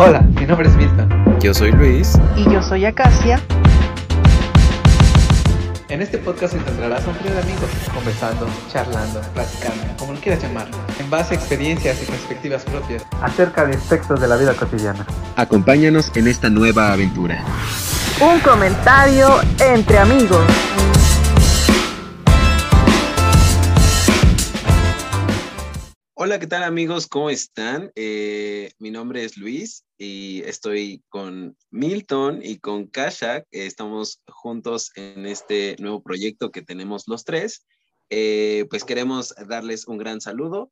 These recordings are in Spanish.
Hola, mi nombre es Milton. Yo soy Luis. Y yo soy Acacia. En este podcast encontrarás a un trío de amigos, conversando, charlando, platicando, como lo quieras llamar, en base a experiencias y perspectivas propias acerca de aspectos de la vida cotidiana. Acompáñanos en esta nueva aventura. Un comentario entre amigos. Hola, ¿qué tal amigos? ¿Cómo están? Eh, mi nombre es Luis y estoy con Milton y con Kasha. Estamos juntos en este nuevo proyecto que tenemos los tres. Eh, pues queremos darles un gran saludo.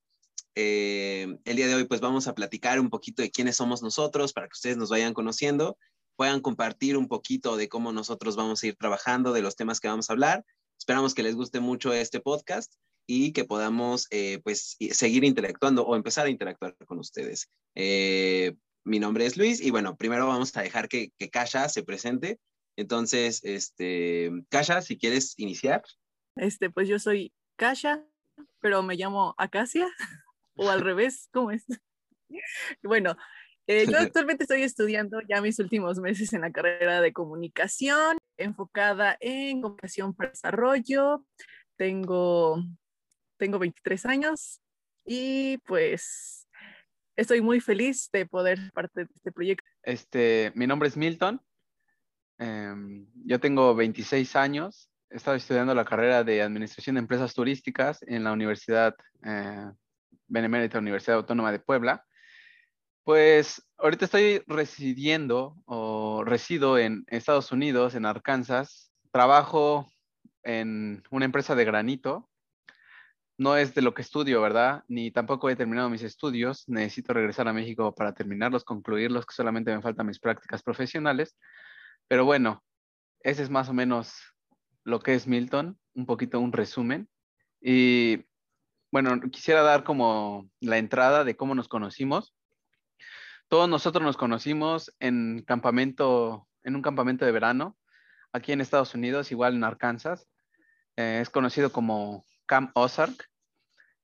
Eh, el día de hoy pues vamos a platicar un poquito de quiénes somos nosotros para que ustedes nos vayan conociendo, puedan compartir un poquito de cómo nosotros vamos a ir trabajando, de los temas que vamos a hablar. Esperamos que les guste mucho este podcast y que podamos eh, pues seguir interactuando o empezar a interactuar con ustedes. Eh, mi nombre es Luis y bueno, primero vamos a dejar que, que Kasha se presente. Entonces, este, Kasha, si quieres iniciar. Este, pues yo soy Kasha, pero me llamo Acacia o al revés, ¿cómo es? bueno, eh, yo actualmente estoy estudiando ya mis últimos meses en la carrera de comunicación, enfocada en comunicación para desarrollo. Tengo tengo 23 años y pues estoy muy feliz de poder ser parte de este proyecto. Este, mi nombre es Milton. Em, yo tengo 26 años. He estado estudiando la carrera de Administración de Empresas Turísticas en la Universidad eh, Benemérita Universidad Autónoma de Puebla. Pues ahorita estoy residiendo o resido en Estados Unidos, en Arkansas. Trabajo en una empresa de granito no es de lo que estudio, ¿verdad? Ni tampoco he terminado mis estudios. Necesito regresar a México para terminarlos, concluirlos, que solamente me faltan mis prácticas profesionales. Pero bueno, ese es más o menos lo que es Milton, un poquito un resumen. Y bueno, quisiera dar como la entrada de cómo nos conocimos. Todos nosotros nos conocimos en campamento, en un campamento de verano, aquí en Estados Unidos, igual en Arkansas. Eh, es conocido como Camp Ozark.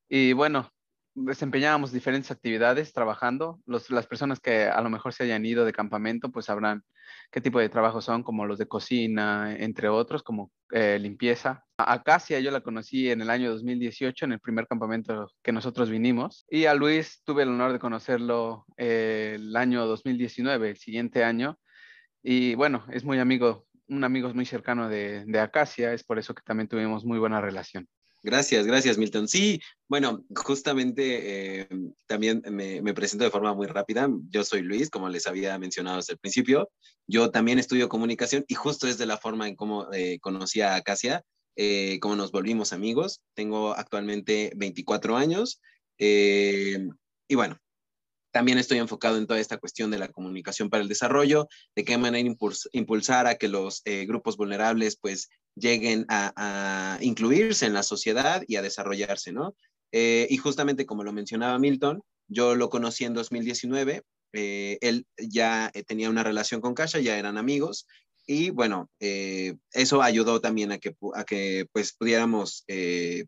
Y bueno, desempeñábamos diferentes actividades trabajando. las personas que a lo mejor se hayan ido de campamento, pues sabrán qué tipo de trabajos son, como los de cocina, entre otros, como eh, limpieza. Acacia yo la conocí en el año 2018, en el primer campamento que nosotros vinimos. Y a Luis tuve el honor de conocerlo eh, el año 2019, el siguiente año. Y bueno, es muy amigo, un amigo muy cercano de Acacia, es por eso que también tuvimos muy buena relación. Gracias, gracias, Milton. Sí, bueno, justamente eh, también me, presento de forma muy rápida. Yo soy Luis, como les había mencionado desde el principio. Yo también estudio comunicación y justo es de la forma en cómo eh, conocí a Acacia, eh, cómo nos volvimos amigos. Tengo actualmente 24 años y bueno, también estoy enfocado en toda esta cuestión de la comunicación para el desarrollo, de qué manera impulsar a que los grupos vulnerables pues lleguen a, incluirse en la sociedad y a desarrollarse, ¿no? Eh, y justamente como lo mencionaba Milton, yo lo conocí en 2019, eh, él ya eh, tenía una relación con Kasha, ya eran amigos, y bueno, eso ayudó también a que, a que pues pudiéramos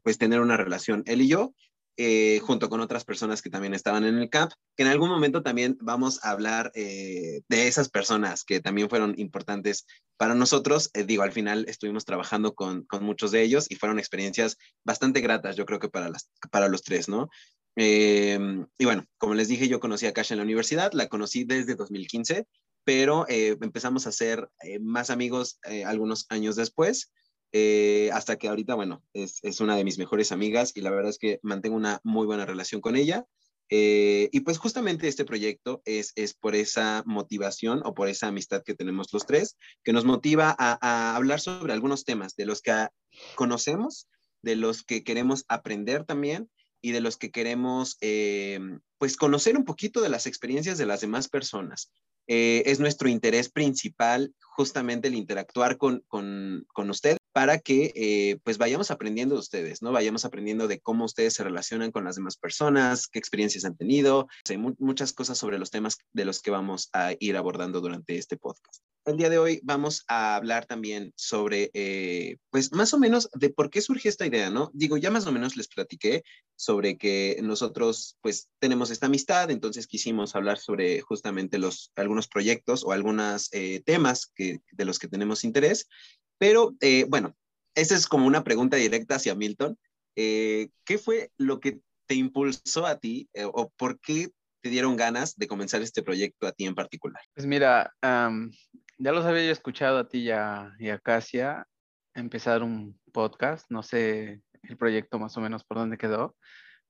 pues tener una relación él y yo, eh, junto con otras personas que también estaban en el camp, que en algún momento también vamos a hablar eh, de esas personas que también fueron importantes para nosotros. Eh, digo, al final estuvimos trabajando con, con, muchos de ellos y fueron experiencias bastante gratas, yo creo que para, las, para los tres, ¿no? y bueno, como les dije, yo conocí a Kasha en la universidad, la conocí desde 2015, pero empezamos a ser más amigos algunos años después. Eh, hasta que ahorita, bueno, es, es, una de mis mejores amigas y la verdad es que mantengo una muy buena relación con ella. Eh, y pues justamente este proyecto es, es por esa motivación o por esa amistad que tenemos los tres, que nos motiva a, a hablar sobre algunos temas de los que conocemos, de los que queremos aprender también y de los que queremos eh, pues conocer un poquito de las experiencias de las demás personas. es nuestro interés principal justamente el interactuar con, con, con usted para que eh, pues vayamos aprendiendo de ustedes, ¿no? Vayamos aprendiendo de cómo ustedes se relacionan con las demás personas, qué experiencias han tenido, muchas cosas sobre los temas de los que vamos a ir abordando durante este podcast. el día de hoy vamos a hablar también sobre, eh, pues más o menos de por qué surge esta idea, ¿no? Digo, ya más o menos les platiqué sobre que nosotros pues tenemos esta amistad, entonces quisimos hablar sobre justamente los, algunos proyectos o algunos eh, temas que, de los que tenemos interés, pero eh, bueno, esa es como una pregunta directa hacia Milton. ¿Qué fue lo que te impulsó a ti o por qué te dieron ganas de comenzar este proyecto a ti en particular? Pues mira, ya los había escuchado a ti y a, y a Casia empezar un podcast. No sé el proyecto más o menos por dónde quedó,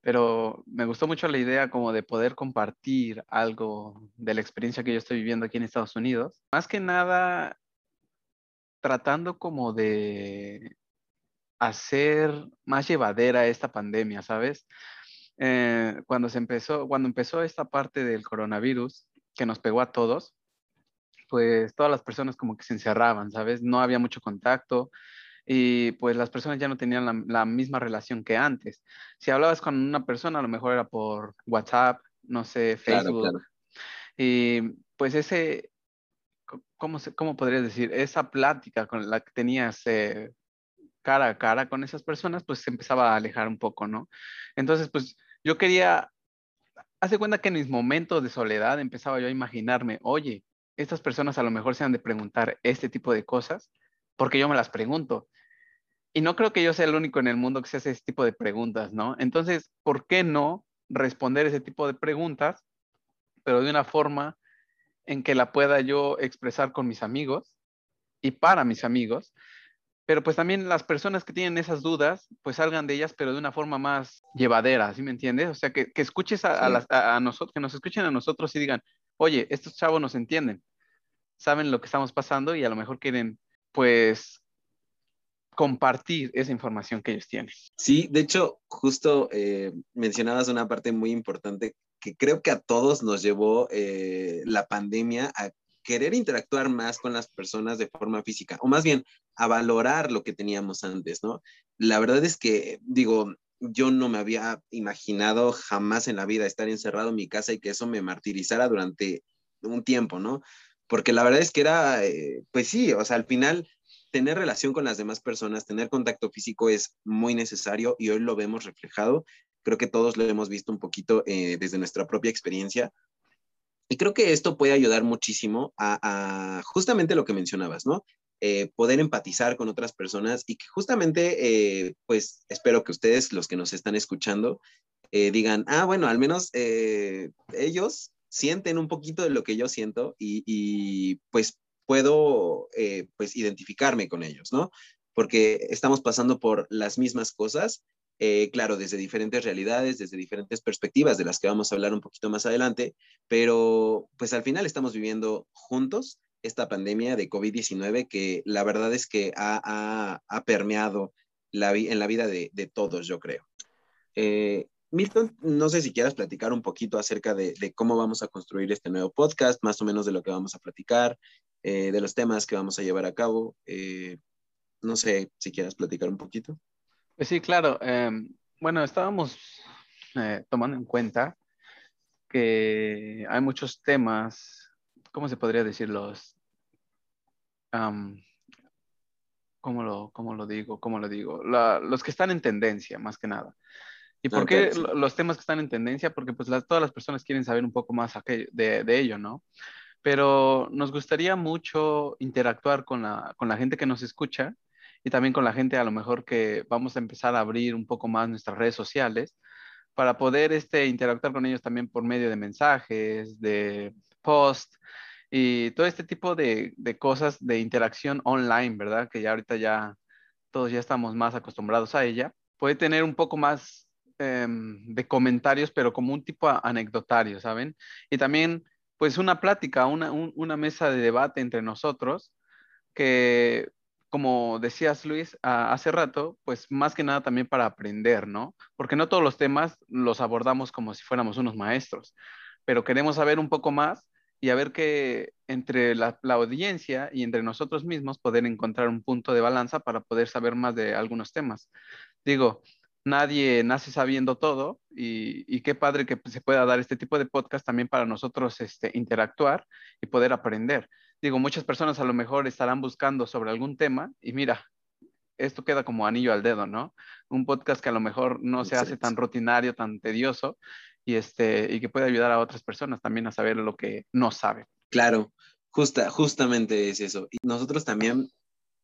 pero me gustó mucho la idea como de poder compartir algo de la experiencia que yo estoy viviendo aquí en Estados Unidos. Más que nada, tratando como de hacer más llevadera esta pandemia, ¿sabes? Eh, cuando se empezó, cuando empezó esta parte del coronavirus que nos pegó a todos, pues todas las personas como que se encerraban, ¿sabes? No había mucho contacto y pues las personas ya no tenían la, misma relación que antes. Si hablabas con una persona, a lo mejor era por WhatsApp, no sé, Facebook. Y pues ese, ¿cómo, se, ¿cómo podrías decir? Esa plática con la que tenías eh, cara a cara con esas personas, pues se empezaba a alejar un poco, ¿no? Entonces, pues yo quería, hace cuenta que en mis momentos de soledad empezaba yo a imaginarme, oye, estas personas a lo mejor se han de preguntar este tipo de cosas, porque yo me las pregunto. Y no creo que yo sea el único en el mundo que se hace ese tipo de preguntas, ¿no? Entonces, ¿por qué no responder ese tipo de preguntas, pero de una forma en que la pueda yo expresar con mis amigos y para mis amigos? Pero pues también las personas que tienen esas dudas, pues salgan de ellas, pero de una forma más llevadera, ¿sí me entiendes? O sea, que, escuches a, a nosotros, que nos escuchen a nosotros y digan, oye, estos chavos nos entienden, saben lo que estamos pasando y a lo mejor quieren, pues, compartir esa información que ellos tienen. Sí, de hecho, justo eh, mencionabas una parte muy importante creo que a todos nos llevó eh, la pandemia a querer interactuar más con las personas de forma física, o más bien a valorar lo que teníamos antes, ¿no? La verdad es que, digo, yo no me había imaginado jamás en la vida estar encerrado en mi casa y que eso me martirizara durante un tiempo, ¿no? Porque la verdad es que era, eh, pues sí, o sea, al final tener relación con las demás personas, tener contacto físico es muy necesario y hoy lo vemos reflejado. Creo que todos lo hemos visto un poquito eh, desde nuestra propia experiencia. Y creo que esto puede ayudar muchísimo a, a justamente lo que mencionabas, ¿no? Eh, poder empatizar con otras personas y que justamente, eh, pues espero que ustedes, los que nos están escuchando, eh, digan, ah, bueno, al menos ellos sienten un poquito de lo que yo siento y, pues puedo pues identificarme con ellos, ¿no? Porque estamos pasando por las mismas cosas, claro, desde diferentes realidades, desde diferentes perspectivas de las que vamos a hablar un poquito más adelante, pero pues al final estamos viviendo juntos esta pandemia de COVID-19 que la verdad es que ha, permeado en la vida de, todos, yo creo. Eh, Milton, no sé si quieras platicar un poquito acerca de, cómo vamos a construir este nuevo podcast, más o menos de lo que vamos a platicar, eh, de los temas que vamos a llevar a cabo. Eh, no sé si quieras platicar un poquito. Pues sí, claro. Em, bueno, estábamos tomando en cuenta que hay muchos temas, ¿cómo se podría decir? Los ¿cómo, lo, ¿cómo lo digo? ¿Cómo lo digo? los que están en tendencia, más que nada. ¿Y por qué los temas que están en tendencia? Porque pues todas las personas quieren saber un poco más de, de, ello, ¿no? Pero nos gustaría mucho interactuar con la, con la gente que nos escucha y también con la gente a lo mejor que vamos a empezar a abrir un poco más nuestras redes sociales para poder este, interactuar con ellos también por medio de mensajes, de post, y todo este tipo de, cosas de interacción online, ¿verdad? Que ya ahorita ya todos ya estamos más acostumbrados a ella, puede tener un poco más em, de comentarios, pero como un tipo anecdotario, ¿saben? Y también, pues una plática, una, una mesa de debate entre nosotros, que, como decías Luis hace rato, pues más que nada también para aprender, ¿no? Porque no todos los temas los abordamos como si fuéramos unos maestros, pero queremos saber un poco más y a ver que entre la, audiencia y entre nosotros mismos poder encontrar un punto de balanza para poder saber más de algunos temas. Digo, nadie nace sabiendo todo y, qué padre que se pueda dar este tipo de podcast también para nosotros este, interactuar y poder aprender. Digo, muchas personas a lo mejor estarán buscando sobre algún tema y mira, esto queda como anillo al dedo, ¿no? Un podcast que a lo mejor no se hace tan rutinario, tan tedioso y, este, y que puede ayudar a otras personas también a saber lo que no saben. Claro, justa, justamente es eso. Y nosotros también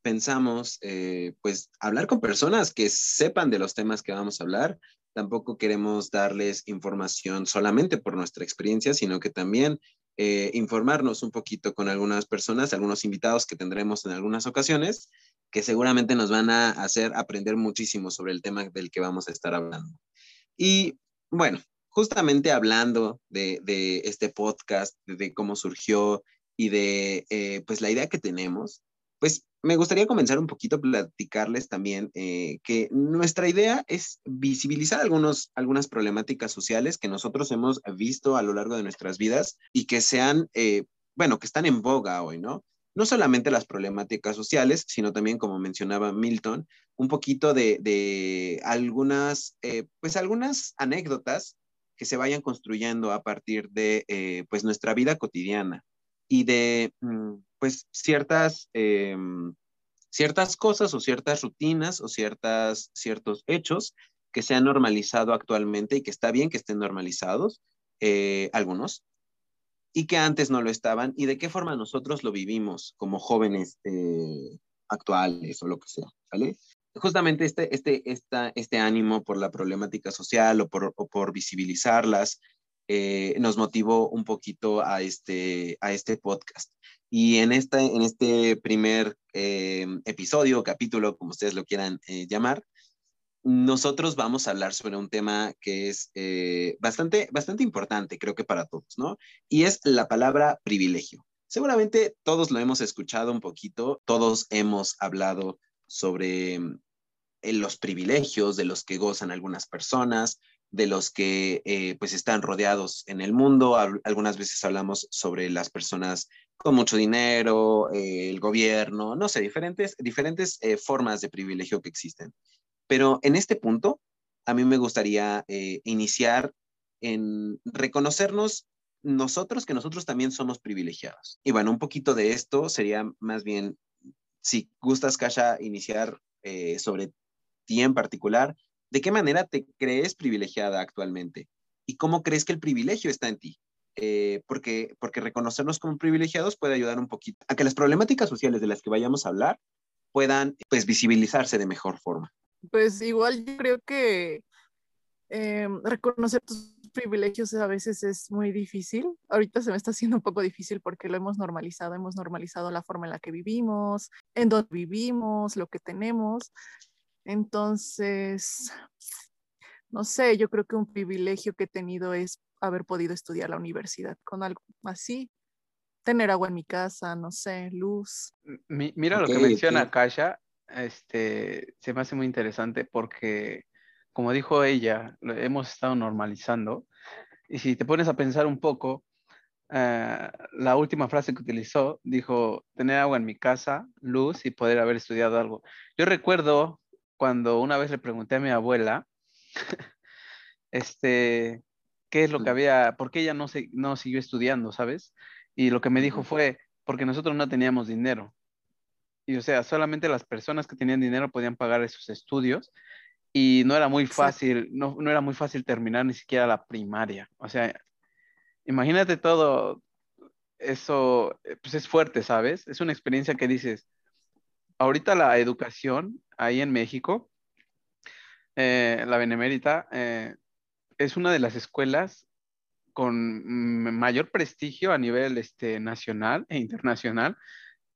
pensamos, eh, pues, hablar con personas que sepan de los temas que vamos a hablar. Tampoco queremos darles información solamente por nuestra experiencia, sino que también eh, informarnos un poquito con algunas personas, algunos invitados que tendremos en algunas ocasiones, que seguramente nos van a hacer aprender muchísimo sobre el tema del que vamos a estar hablando. Y bueno, justamente hablando de, este podcast, de, cómo surgió y de eh, pues la idea que tenemos, pues me gustaría comenzar un poquito a platicarles también eh, que nuestra idea es visibilizar algunos, algunas problemáticas sociales que nosotros hemos visto a lo largo de nuestras vidas y que sean, eh, bueno, que están en boga hoy, ¿no? No solamente las problemáticas sociales, sino también, como mencionaba Milton, un poquito de, algunas, eh, pues algunas anécdotas que se vayan construyendo a partir de, pues, nuestra vida cotidiana y de, mm, pues, ciertas, em, ciertas cosas o ciertas rutinas o ciertas, ciertos hechos que se han normalizado actualmente y que está bien que estén normalizados, eh, algunos, y que antes no lo estaban, y de qué forma nosotros lo vivimos como jóvenes eh, actuales o lo que sea. Justamente este, este, esta, este ánimo por la problemática social o por, por visibilizarlas eh, nos motivó un poquito a este, a este podcast. Y en, esta, en este primer eh, episodio, capítulo, como ustedes lo quieran eh, llamar, nosotros vamos a hablar sobre un tema que es bastante, bastante importante, creo que para todos, ¿no? Y es la palabra privilegio. Seguramente todos lo hemos escuchado un poquito, todos hemos hablado sobre los privilegios de los que gozan algunas personas, de los que eh, pues están rodeados en el mundo. Algunas veces hablamos sobre las personas con mucho dinero, eh, el gobierno, no sé, diferentes, diferentes eh, formas de privilegio que existen. Pero en este punto, a mí me gustaría iniciar en reconocernos nosotros que nosotros también somos privilegiados. Y bueno, un poquito de esto sería más bien, si gustas, Kasha, iniciar sobre ti en particular, ¿De qué manera te crees privilegiada actualmente? ¿Y cómo crees que el privilegio está en ti? Eh, porque, porque reconocernos como privilegiados puede ayudar un poquito a que las problemáticas sociales de las que vayamos a hablar puedan pues visibilizarse de mejor forma. Pues igual yo creo que eh, reconocer tus privilegios a veces es muy difícil. Ahorita se me está haciendo un poco difícil porque lo hemos normalizado, hemos normalizado la forma en la que vivimos, en donde vivimos, lo que tenemos, entonces, no sé, yo creo que un privilegio que he tenido es haber podido estudiar la universidad con algo así, tener agua en mi casa, no sé, luz. mira lo que menciona Kasha, este, se me hace muy interesante porque, como dijo ella, lo hemos estado normalizando. Y si te pones a pensar un poco, eh, la última frase que utilizó dijo, tener agua en mi casa, luz y poder haber estudiado algo. Yo recuerdo cuando una vez le pregunté a mi abuela, este, qué es lo que había, por qué ella no, se, no siguió estudiando, ¿sabes? Y lo que me dijo fue, porque nosotros no teníamos dinero. Y o sea, solamente las personas que tenían dinero podían pagar esos estudios y no era muy fácil, no, no era muy fácil terminar ni siquiera la primaria. O sea, imagínate todo eso, eh, pues es fuerte, ¿sabes? Es una experiencia que dices, ahorita la educación ahí en México, eh, la Benemérita, eh, es una de las escuelas con mayor prestigio a nivel este, nacional e internacional,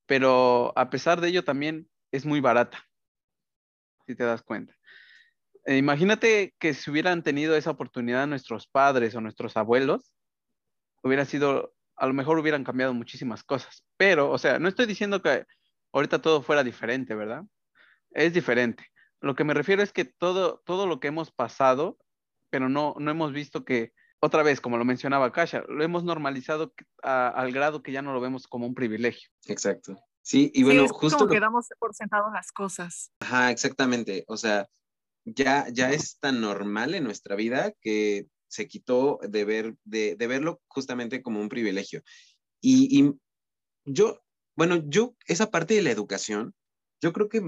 pero a pesar de ello también es muy barata, si te das cuenta. Eh, imagínate que si hubieran tenido esa oportunidad nuestros padres o nuestros abuelos, hubiera sido, a lo mejor hubieran cambiado muchísimas cosas, pero, o sea, no estoy diciendo que ahorita todo fuera diferente, ¿verdad? Es diferente. Lo que me refiero es que todo, todo lo que hemos pasado, pero no, no hemos visto que, otra vez, como lo mencionaba Kasha, lo hemos normalizado al grado que ya no lo vemos como un privilegio. Exacto. Sí, y bueno, justo. Como que damos por sentado las cosas. Ajá, exactamente. O sea, ya, ya es tan normal en nuestra vida que se quitó de, ver, de, verlo justamente como un privilegio. Y, y yo, bueno, yo, esa parte de la educación, yo creo que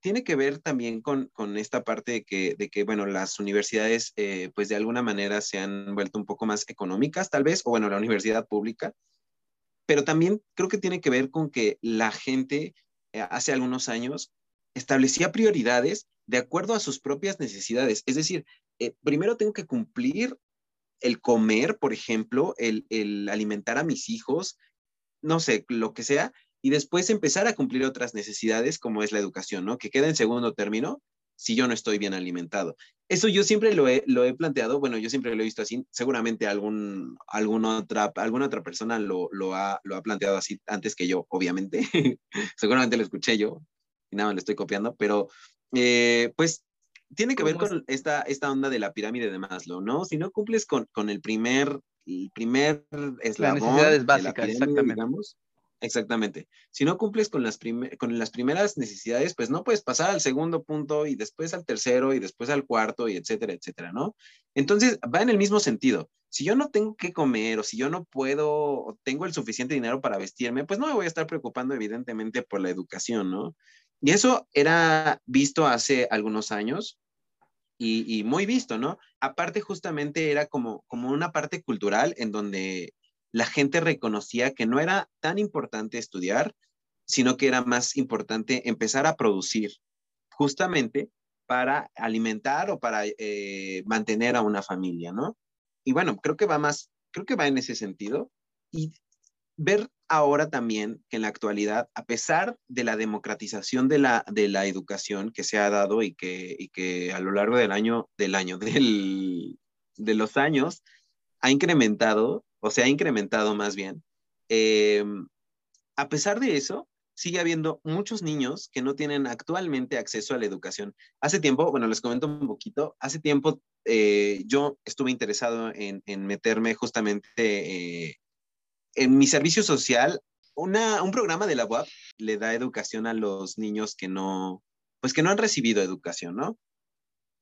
tiene que ver también con, esta parte de que, de que, bueno, las universidades, eh, pues de alguna manera se han vuelto un poco más económicas, tal vez, o bueno, la universidad pública, pero también creo que tiene que ver con que la gente eh, hace algunos años establecía prioridades de acuerdo a sus propias necesidades. Es decir, eh, primero tengo que cumplir el comer, por ejemplo, el, el alimentar a mis hijos, no sé, lo que sea, y después empezar a cumplir otras necesidades como es la educación, ¿no? Que queda en segundo término si yo no estoy bien alimentado. Eso yo siempre lo he, lo he planteado, bueno, yo siempre lo he visto así, seguramente algún, alguna, otra, alguna otra persona lo, lo, ha, lo ha planteado así antes que yo, obviamente, seguramente lo escuché yo y nada, lo estoy copiando, pero eh, pues tiene que ver con esta, esta onda de la pirámide de Maslow, ¿no? Si no cumples con, con el primer, el primer eslabón. Las necesidades básicas, exactamente. Digamos, Exactamente. Si no cumples con las, primeras necesidades, pues no puedes pasar al segundo punto y después al tercero y después al cuarto y etcétera, etcétera, ¿no? Entonces, va en el mismo sentido. Si yo no tengo que comer o si yo no puedo o tengo el suficiente dinero para vestirme, pues no me voy a estar preocupando evidentemente por la educación, ¿no? Y eso era visto hace algunos años y, muy visto, ¿no? Aparte justamente era como una parte cultural en donde la gente reconocía que no era tan importante estudiar, sino que era más importante empezar a producir justamente para alimentar o para eh, mantener a una familia, ¿no? Y bueno, creo que va más, creo que va en ese sentido. Y ver ahora también que en la actualidad, a pesar de la democratización de la, de la educación que se ha dado y que, y que a lo largo del año, del año, de los años, ha incrementado o se ha incrementado más bien. Eh, a pesar de eso, sigue habiendo muchos niños que no tienen actualmente acceso a la educación. Hace tiempo, bueno, les comento un poquito, hace tiempo eh, yo estuve interesado en, meterme justamente eh, en mi servicio social. Un programa de la UAP le da educación a los niños que no, pues que no han recibido educación, ¿no?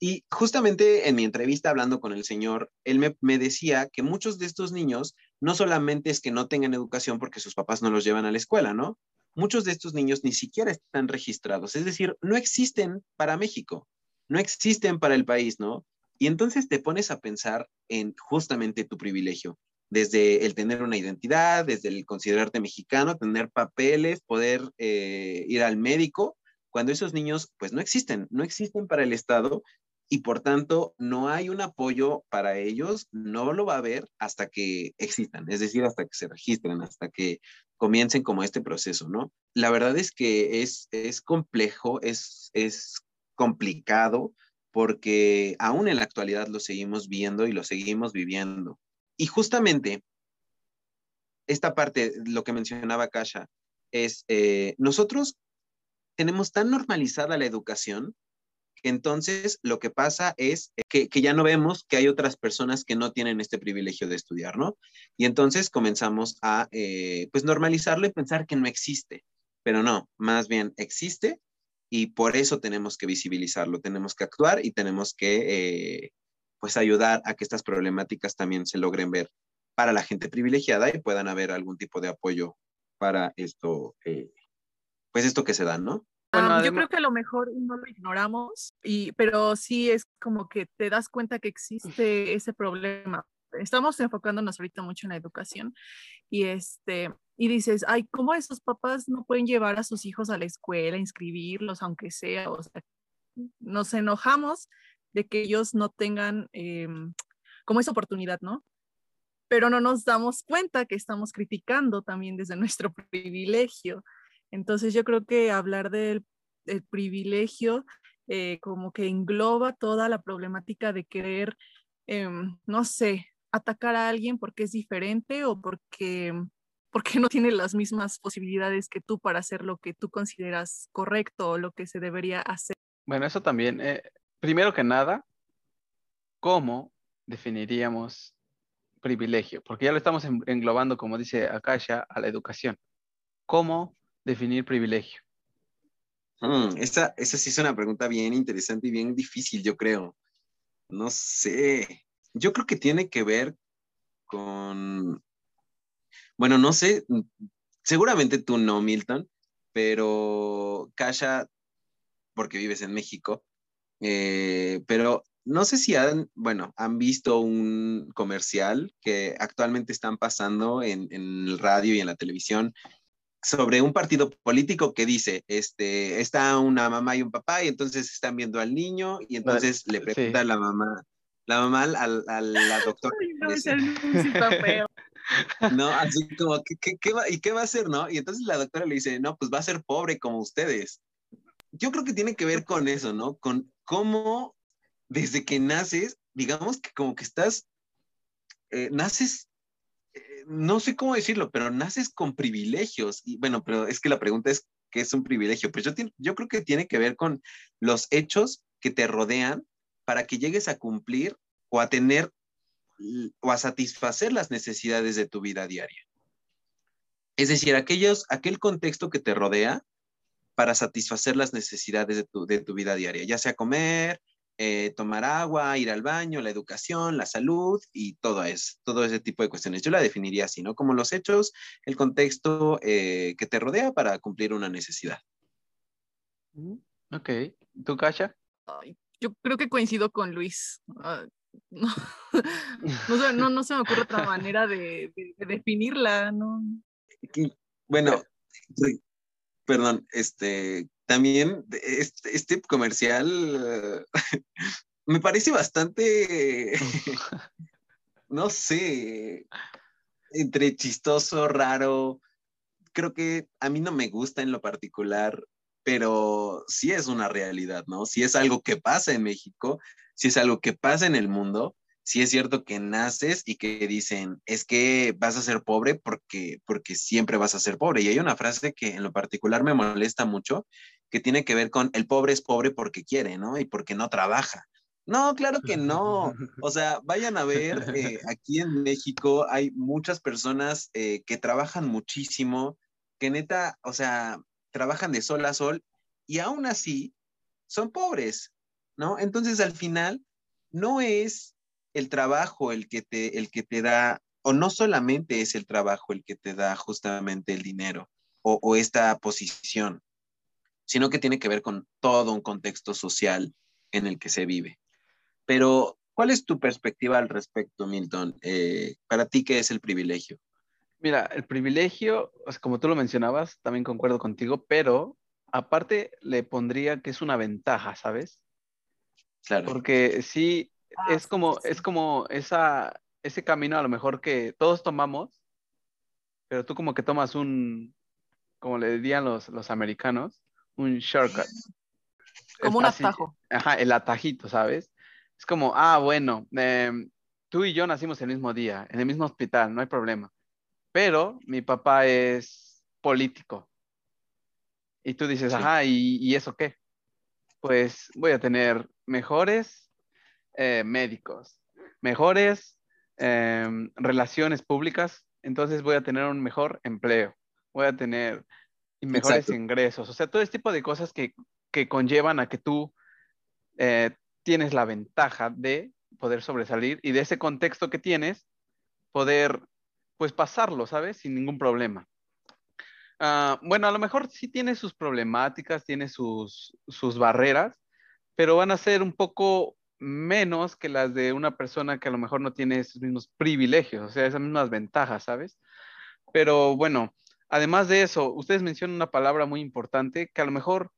Y justamente en mi entrevista hablando con el señor, él me, decía que muchos de estos niños no solamente es que no tengan educación porque sus papás no los llevan a la escuela, ¿no? Muchos de estos niños ni siquiera están registrados, es decir, no existen para México, no existen para el país, ¿no? Y entonces te pones a pensar en justamente tu privilegio, desde el tener una identidad, desde el considerarte mexicano, tener papeles, poder eh, ir al médico, cuando esos niños pues no existen, no existen para el Estado y por tanto no hay un apoyo para ellos, no lo va a haber hasta que existan, es decir, hasta que se registren, hasta que comiencen como este proceso, ¿no? La verdad es que es, es complejo, es, es complicado, porque aún en la actualidad lo seguimos viendo y lo seguimos viviendo. Y justamente esta parte, lo que mencionaba Kasha, es eh, nosotros tenemos tan normalizada la educación entonces lo que pasa es que, ya no vemos que hay otras personas que no tienen este privilegio de estudiar, ¿no? Y entonces comenzamos a, eh, pues, normalizarlo y pensar que no existe, pero no, más bien existe y por eso tenemos que visibilizarlo, tenemos que actuar y tenemos que, eh, pues, ayudar a que estas problemáticas también se logren ver para la gente privilegiada y puedan haber algún tipo de apoyo para esto, eh, pues esto que se da, ¿no? Yo creo que a lo mejor no lo ignoramos, y, pero sí es como que te das cuenta que existe ese problema. Estamos enfocándonos ahorita mucho en la educación y, este, y dices, ay, ¿cómo esos papás no pueden llevar a sus hijos a la escuela, inscribirlos, aunque sea? O sea, nos enojamos de que ellos no tengan em, como esa oportunidad, ¿no? Pero no nos damos cuenta que estamos criticando también desde nuestro privilegio entonces yo creo que hablar del, privilegio eh, como que engloba toda la problemática de querer, em, no sé, atacar a alguien porque es diferente o porque, porque no tiene las mismas posibilidades que tú para hacer lo que tú consideras correcto o lo que se debería hacer. Bueno, eso también, eh, primero que nada, ¿cómo definiríamos privilegio? Porque ya lo estamos englobando, como dice Akasha, a la educación. ¿Cómo definir privilegio? Mm, esa, sí es una pregunta bien interesante y bien difícil, yo creo. No sé. Yo creo que tiene que ver con, bueno, no sé seguramente tú no, Milton, pero Kasha, porque vives en México, eh, pero no sé si han, bueno, han visto un comercial que actualmente están pasando en, en el radio y en la televisión sobre un partido político que dice, este, está una mamá y un papá y entonces están viendo al niño y entonces le pregunta a la mamá, la mamá al, al, la doctora. no, así como, ¿qué, qué, qué va, ¿y qué va a hacer, no? Y entonces la doctora le dice, no, pues va a ser pobre como ustedes. Yo creo que tiene que ver con eso, ¿no? Con cómo desde que naces, digamos que como que estás, eh, naces, no sé cómo decirlo, pero naces con privilegios. Y bueno, pero es que la pregunta es, ¿qué es un privilegio? Pues yo, yo creo que tiene que ver con los hechos que te rodean para que llegues a cumplir o a tener o a satisfacer las necesidades de tu vida diaria. Es decir, aquellos, aquel contexto que te rodea para satisfacer las necesidades de tu, de tu vida diaria, ya sea comer, eh, tomar agua, ir al baño, la educación, la salud y todo eso, todo ese tipo de cuestiones. Yo la definiría así, ¿no? Como los hechos, el contexto eh, que te rodea para cumplir una necesidad. Ok. ¿Tú, Kasha? yo creo que coincido con Luis. Ah, no, no, se me ocurre otra manera de, definirla, ¿no? Bueno, perdón, este, también este, este comercial me parece bastante, no sé, entre chistoso, raro. Creo que a mí no me gusta en lo particular, pero sí es una realidad, ¿no? Si es algo que pasa en México, si es algo que pasa en el mundo, si es cierto que naces y que dicen, es que vas a ser pobre porque, porque siempre vas a ser pobre. Y hay una frase que en lo particular me molesta mucho, que tiene que ver con el pobre es pobre porque quiere, ¿no? Y porque no trabaja. No, claro que no. O sea, vayan a ver, eh, aquí en México hay muchas personas eh, que trabajan muchísimo, que neta, o sea, trabajan de sol a sol y aún así son pobres, ¿no? Entonces, al final, no es el trabajo el que te, el que te da, o no solamente es el trabajo el que te da justamente el dinero o, esta posición, sino que tiene que ver con todo un contexto social en el que se vive. Pero, ¿cuál es tu perspectiva al respecto, Milton? Eh, para ti, ¿qué es el privilegio? Mira, el privilegio, como tú lo mencionabas, también concuerdo contigo, pero aparte le pondría que es una ventaja, ¿sabes? Claro. Porque sí, Ah, es como, es como esa, ese camino a lo mejor que todos tomamos, pero tú como que tomas un, como le dirían los, los americanos, un shortcut. Como un atajo. Ajá, el atajito, ¿sabes? Es como, ah, bueno, em, tú y yo nacimos el mismo día, en el mismo hospital, no hay problema. Pero mi papá es político. Y tú dices, ajá, ¿y, ¿y eso qué? Pues voy a tener mejores eh, médicos, mejores em, relaciones públicas, entonces voy a tener un mejor empleo, voy a tener mejores ingresos, o sea, todo este tipo de cosas que, conllevan a que tú eh, tienes la ventaja de poder sobresalir y de ese contexto que tienes, poder pues pasarlo, ¿sabes? Sin ningún problema. Ah, bueno, a lo mejor sí tiene sus problemáticas, tiene sus, sus barreras, pero van a ser un poco menos que las de una persona que a lo mejor no tiene esos mismos privilegios, o sea, esas mismas ventajas, ¿sabes? Pero bueno, además de eso, ustedes mencionan una palabra muy importante que a lo mejor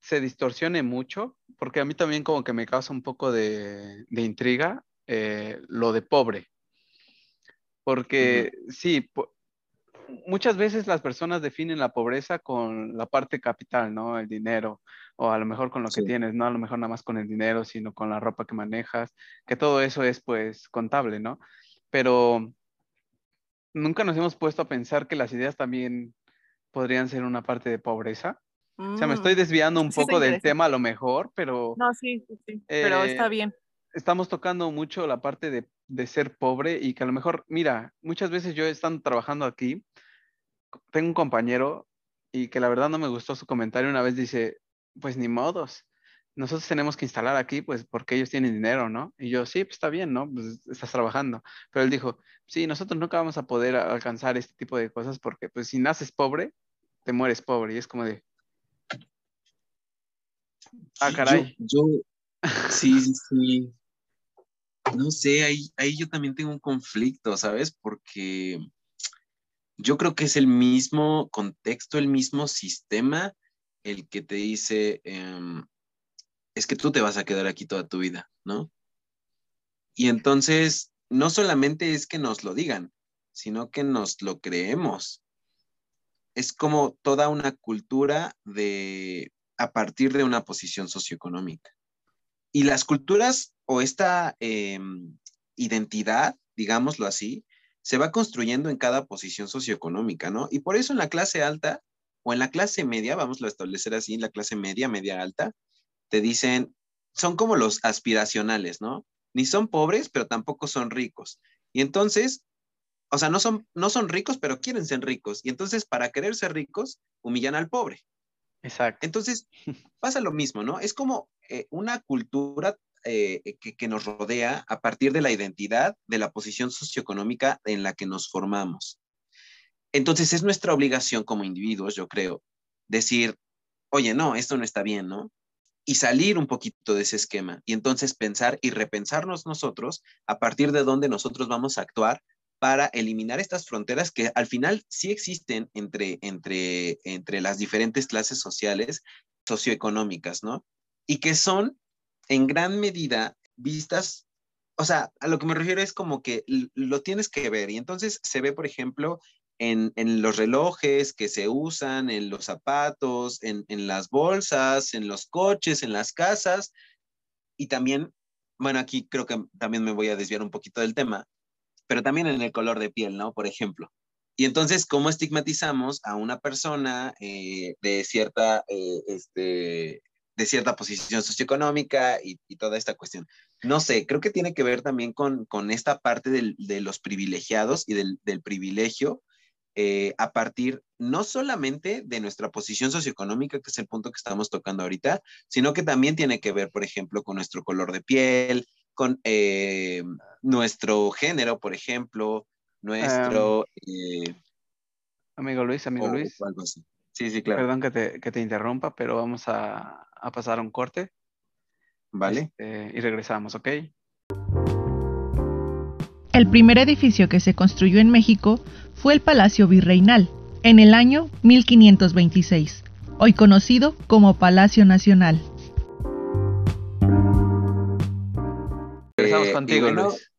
se distorsione mucho, porque a mí también como que me causa un poco de, intriga eh, lo de pobre. Porque sí, muchas veces las personas definen la pobreza con la parte capital, ¿no? El dinero, o a lo mejor con lo que tienes, no a lo mejor nada más con el dinero, sino con la ropa que manejas, que todo eso es pues contable, ¿no? Pero nunca nos hemos puesto a pensar que las ideas también podrían ser una parte de pobreza. o sea, me estoy mm, desviando un poco del tema a lo mejor, pero... No, sí, sí, sí. pero está eh, bien. Estamos tocando mucho la parte de, de, ser pobre y que a lo mejor, mira, muchas veces yo estando trabajando aquí, tengo un compañero y que la verdad no me gustó su comentario. Una vez dice, pues ni modos. Nosotros tenemos que instalar aquí, pues porque ellos tienen dinero, ¿no? Y yo, sí, pues está bien, ¿no? Pues estás trabajando. Pero él dijo, sí, nosotros nunca vamos a poder alcanzar este tipo de cosas porque pues si naces pobre, te mueres pobre. Y es como de... Ah, caray. Yo, sí, sí, sí. No sé, ahí, ahí yo también tengo un conflicto, ¿sabes? Porque yo creo que es el mismo contexto, el mismo sistema el que te dice, em, es que tú te vas a quedar aquí toda tu vida, ¿no? Y entonces, no solamente es que nos lo digan, sino que nos lo creemos. Es como toda una cultura de a partir de una posición socioeconómica. Y las culturas o esta em, identidad, digámoslo así, se va construyendo en cada posición socioeconómica, ¿no? Y por eso en la clase alta o en la clase media, vamos a establecer así, la clase media, media alta, te dicen, son como los aspiracionales, ¿no? Ni son pobres, pero tampoco son ricos. Y entonces, o sea, no son, no son ricos, pero quieren ser ricos. Y entonces, para querer ser ricos, humillan al pobre. Exacto. Entonces, pasa lo mismo, ¿no? Es como eh, una cultura eh, que, que, nos rodea a partir de la identidad, de la posición socioeconómica en la que nos formamos. Entonces, es nuestra obligación como individuos, yo creo, decir, oye, no, esto no está bien, ¿no? Y salir un poquito de ese esquema y entonces pensar y repensarnos nosotros a partir de dónde nosotros vamos a actuar para eliminar estas fronteras que al final sí existen entre, entre, entre las diferentes clases sociales, socioeconómicas, ¿no? Y que son en gran medida vistas, o sea, a lo que me refiero es como que lo tienes que ver y entonces se ve, por ejemplo, en, los relojes que se usan, en los zapatos, en, las bolsas, en los coches, en las casas. Y también, bueno, aquí creo que también me voy a desviar un poquito del tema, pero también en el color de piel, ¿no? Por ejemplo. Y entonces, ¿cómo estigmatizamos a una persona eh, de, cierta, eh, este, de cierta posición socioeconómica y, toda esta cuestión? No sé, creo que tiene que ver también con, con esta parte de los privilegiados y del, del privilegio eh, a partir no solamente de nuestra posición socioeconómica, que es el punto que estamos tocando ahorita, sino que también tiene que ver, por ejemplo, con nuestro color de piel, con eh, nuestro género, por ejemplo, nuestro... Eh, amigo Luis, amigo Luis. Sí, sí, claro. Perdón que te, que te interrumpa, pero vamos a, a pasar un corte. Vale. Este, y regresamos, ¿ok? El primer edificio que se construyó en México fue el Palacio Virreinal, en el año 1526, hoy conocido como Palacio Nacional. Empezamos eh, contigo, Luis.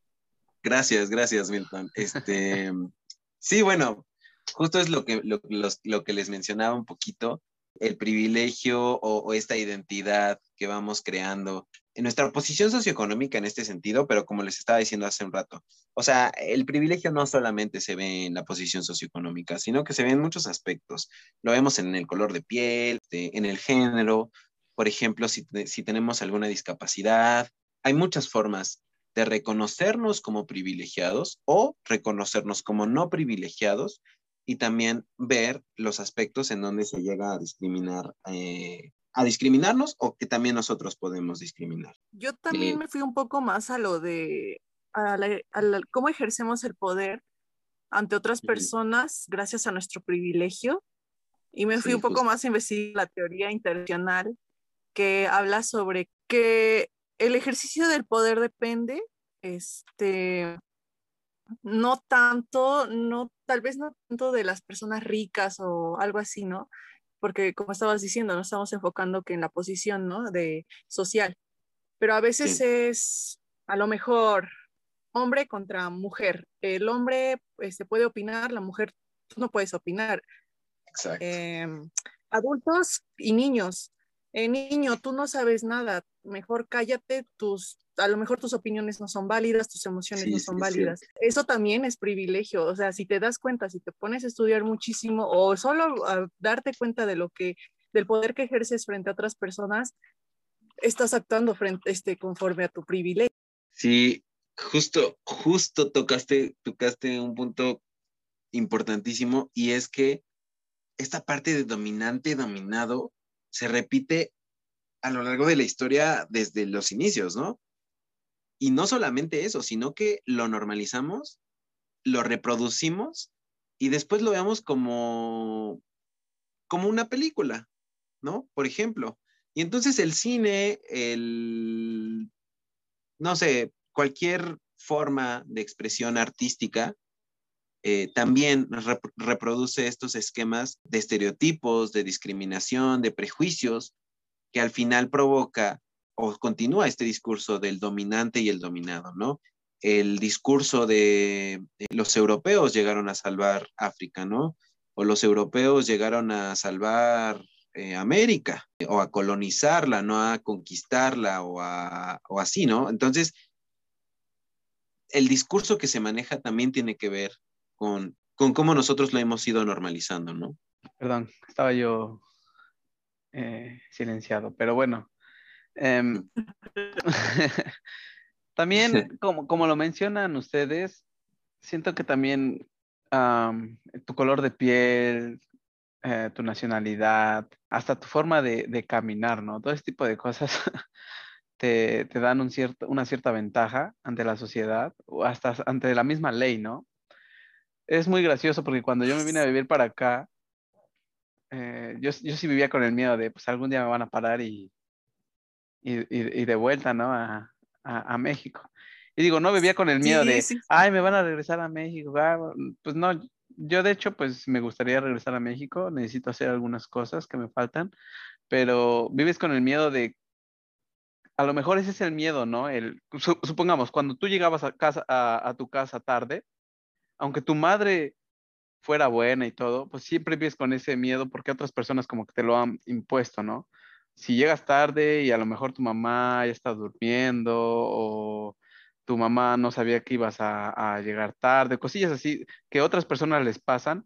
Gracias, gracias, Milton. Este, sí, bueno, justo es lo que, lo, que les mencionaba un poquito, el privilegio o, esta identidad que vamos creando en nuestra posición socioeconómica en este sentido, pero como les estaba diciendo hace un rato, o sea, el privilegio no solamente se ve en la posición socioeconómica, sino que se ve en muchos aspectos. Lo vemos en el color de piel, en el género, por ejemplo, si, si tenemos alguna discapacidad. Hay muchas formas de reconocernos como privilegiados o reconocernos como no privilegiados y también ver los aspectos en donde se llega a discriminar eh, a discriminarnos o que también nosotros podemos discriminar. Yo también me fui un poco más a lo de a cómo ejercemos el poder ante otras personas gracias a nuestro privilegio. Y me fui un poco más a investigar la teoría intencional que habla sobre que el ejercicio del poder depende este no tanto no tal vez no tanto de las personas ricas o algo así, ¿no? porque como estabas diciendo, nos estamos enfocando que en la posición, ¿no? De social, pero a veces es a lo mejor hombre contra mujer. El hombre se este, puede opinar, la mujer no puedes opinar. Exacto. Em, adultos y niños. Eh, niño, tú no sabes nada, mejor cállate, tus a lo mejor tus opiniones no son válidas, tus emociones no son válidas. Eso también es privilegio, o sea, si te das cuenta, si te pones a estudiar muchísimo o solo a darte cuenta de lo que, del poder que ejerces frente a otras personas, estás actuando frente, este, conforme a tu privilegio. Sí, justo, justo tocaste, tocaste un punto importantísimo y es que esta parte de dominante, dominado, se repite a lo largo de la historia desde los inicios, ¿no? Y no solamente eso, sino que lo normalizamos, lo reproducimos y después lo veamos como, como una película, ¿no? Por ejemplo. Y entonces el cine, el, no sé, cualquier forma de expresión artística eh, también reproduce estos esquemas de estereotipos, de discriminación, de prejuicios, que al final provoca o continúa este discurso del dominante y el dominado, ¿no? El discurso de, los europeos llegaron a salvar África, ¿no? O los europeos llegaron a salvar eh, América o a colonizarla, no a conquistarla o, o así, ¿no? Entonces, el discurso que se maneja también tiene que ver con, con cómo nosotros lo hemos ido normalizando, ¿no? Perdón, estaba yo eh, silenciado, pero bueno. Em, también, como, como lo mencionan ustedes, siento que también tu color de piel, eh, tu nacionalidad, hasta tu forma de, de, caminar, ¿no? Todo ese tipo de cosas te, dan un cierto, una cierta ventaja ante la sociedad o hasta ante la misma ley, ¿no? Es muy gracioso porque cuando yo me vine a vivir para acá, eh, yo, yo, sí vivía con el miedo de, pues algún día me van a parar y, y, y de vuelta, ¿no? A, a, México. Y digo, no vivía con el miedo de, ay, me van a regresar a México. Ah, pues no, yo de hecho, pues me gustaría regresar a México, necesito hacer algunas cosas que me faltan, pero vives con el miedo de a lo mejor ese es el miedo, ¿no? El, supongamos, cuando tú llegabas a, casa, a, tu casa tarde, aunque tu madre fuera buena y todo, pues siempre vives con ese miedo porque otras personas como que te lo han impuesto, ¿no? Si llegas tarde y a lo mejor tu mamá ya está durmiendo o tu mamá no sabía que ibas a, llegar tarde, cosillas así que otras personas les pasan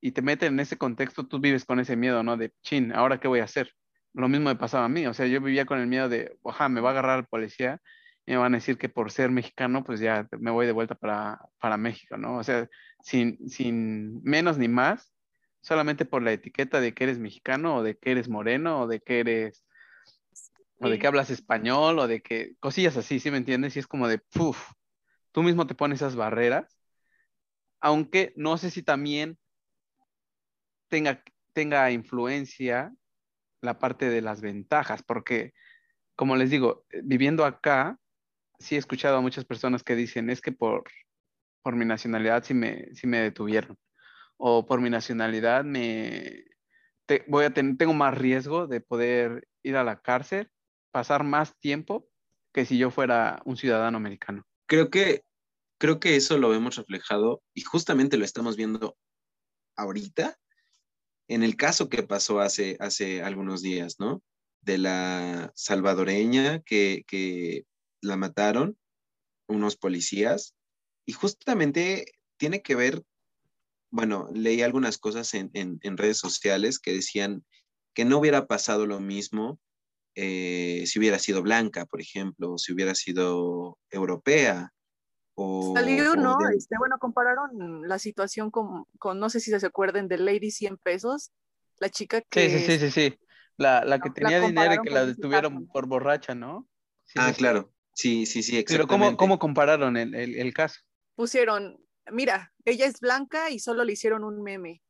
y te meten en ese contexto, tú vives con ese miedo, ¿no? De, chin, ¿ahora qué voy a hacer? lo mismo me pasaba a mí, o sea, yo vivía con el miedo de, ojalá, me va a agarrar el policía y me van a decir que por ser mexicano, pues ya me voy de vuelta para, para México, ¿no? O sea, sin, sin menos ni más, solamente por la etiqueta de que eres mexicano o de que eres moreno o de que eres, o de que hablas español o de que, cosillas así, ¿sí me entiendes? Y es como de, puf, tú mismo te pones esas barreras, aunque no sé si también tenga, tenga influencia la parte de las ventajas, porque, como les digo, eh, viviendo acá, sí he escuchado a muchas personas que dicen, es que por, por mi nacionalidad sí me, sí me detuvieron, o por mi nacionalidad me, voy a tener, tengo más riesgo de poder ir a la cárcel, pasar más tiempo que si yo fuera un ciudadano americano. Creo que, creo que eso lo vemos reflejado y justamente lo estamos viendo ahorita en el caso que pasó hace, hace algunos días, ¿no? De la salvadoreña que, que la mataron unos policías y justamente tiene que ver, bueno, leí algunas cosas en, en, redes sociales que decían que no hubiera pasado lo mismo eh, si hubiera sido blanca, por ejemplo, o si hubiera sido europea, Salió, ¿no? Este, bueno, compararon la situación con, con, no sé si se acuerden de Lady 100 pesos, la chica que... Sí, sí, sí, sí, La, la que tenía dinero y que la detuvieron por borracha, ¿no? ah, claro, sí, sí, sí, exactamente. Pero ¿cómo, cómo compararon el, el, el caso? Pusieron, mira, ella es blanca y solo le hicieron un meme.